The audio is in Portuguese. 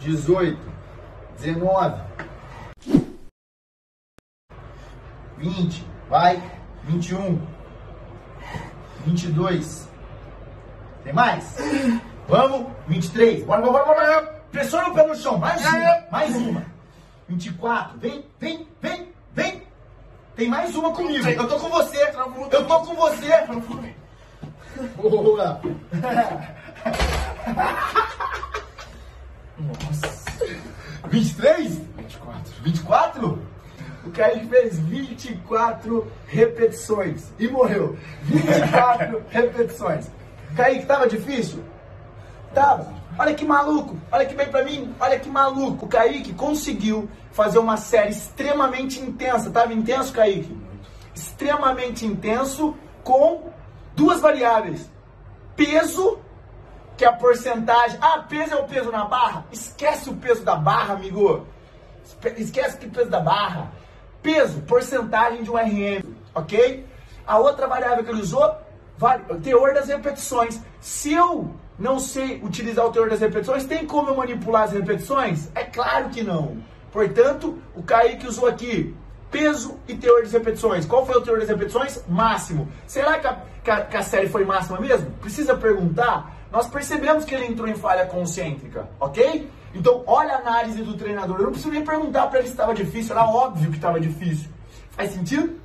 18, 19, 20, vai, 21, 22. Tem mais? Vamos, 23. Bora, bora, bora, bora. Pressiona o pé no chão, mais uma, mais uma. 24, vem, vem, vem, vem. Tem mais uma comigo. Eu tô com você. Eu tô com você. Boa. 23? 24. 24? O Kaique fez 24 repetições e morreu. 24 repetições. Kaique, tava difícil? Tava. Olha que maluco, olha que bem pra mim, olha que maluco. O Kaique conseguiu fazer uma série extremamente intensa. Tava intenso, Kaique? Extremamente intenso com duas variáveis. Peso, que a porcentagem. Ah, peso é o peso na barra? Esquece o peso da barra, amigo. Esquece que peso da barra. Peso, porcentagem de um RM, ok? A outra variável que ele usou, teor das repetições. Se eu não sei utilizar o teor das repetições, tem como eu manipular as repetições? É claro que não. Portanto, o Kaique usou aqui peso e teor das repetições. Qual foi o teor das repetições? Máximo. Será que a, que a série foi máxima mesmo? Precisa perguntar. Nós percebemos que ele entrou em falha concêntrica, ok? Então, olha a análise do treinador. Eu não preciso nem perguntar para ele se estava difícil, era óbvio que estava difícil. Faz sentido?